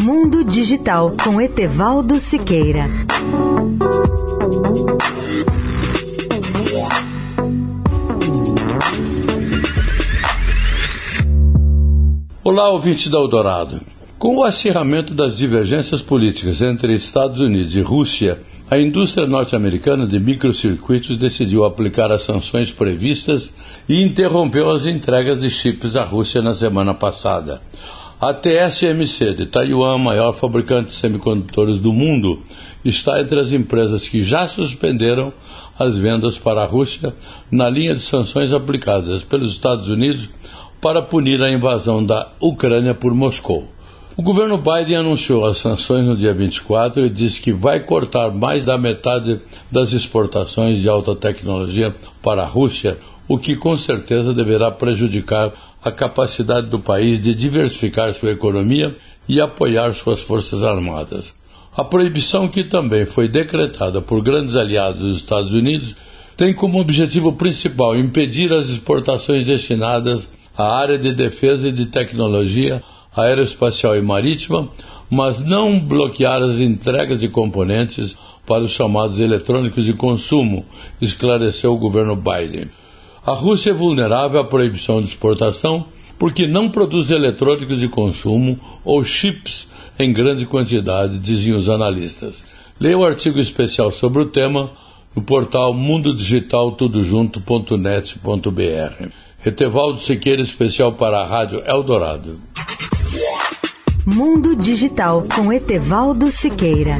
Mundo Digital com Etevaldo Siqueira. Olá, ouvinte da Eldorado. Com o acirramento das divergências políticas entre Estados Unidos e Rússia, a indústria norte-americana de microcircuitos decidiu aplicar as sanções previstas e interrompeu as entregas de chips à Rússia na semana passada. A TSMC de Taiwan, maior fabricante de semicondutores do mundo, está entre as empresas que já suspenderam as vendas para a Rússia na linha de sanções aplicadas pelos Estados Unidos para punir a invasão da Ucrânia por Moscou. O governo Biden anunciou as sanções no dia 24 e disse que vai cortar mais da metade das exportações de alta tecnologia para a Rússia, o que com certeza deverá prejudicar a capacidade do país de diversificar sua economia e apoiar suas forças armadas. A proibição, que também foi decretada por grandes aliados dos Estados Unidos, tem como objetivo principal impedir as exportações destinadas à área de defesa e de tecnologia aeroespacial e marítima, mas não bloquear as entregas de componentes para os chamados eletrônicos de consumo, esclareceu o governo Biden. A Rússia é vulnerável à proibição de exportação porque não produz eletrônicos de consumo ou chips em grande quantidade, dizem os analistas. Leia o artigo especial sobre o tema no portal mundodigitaltudojunto.net.br. Etevaldo Siqueira, especial para a Rádio Eldorado. Mundo Digital com Etevaldo Siqueira.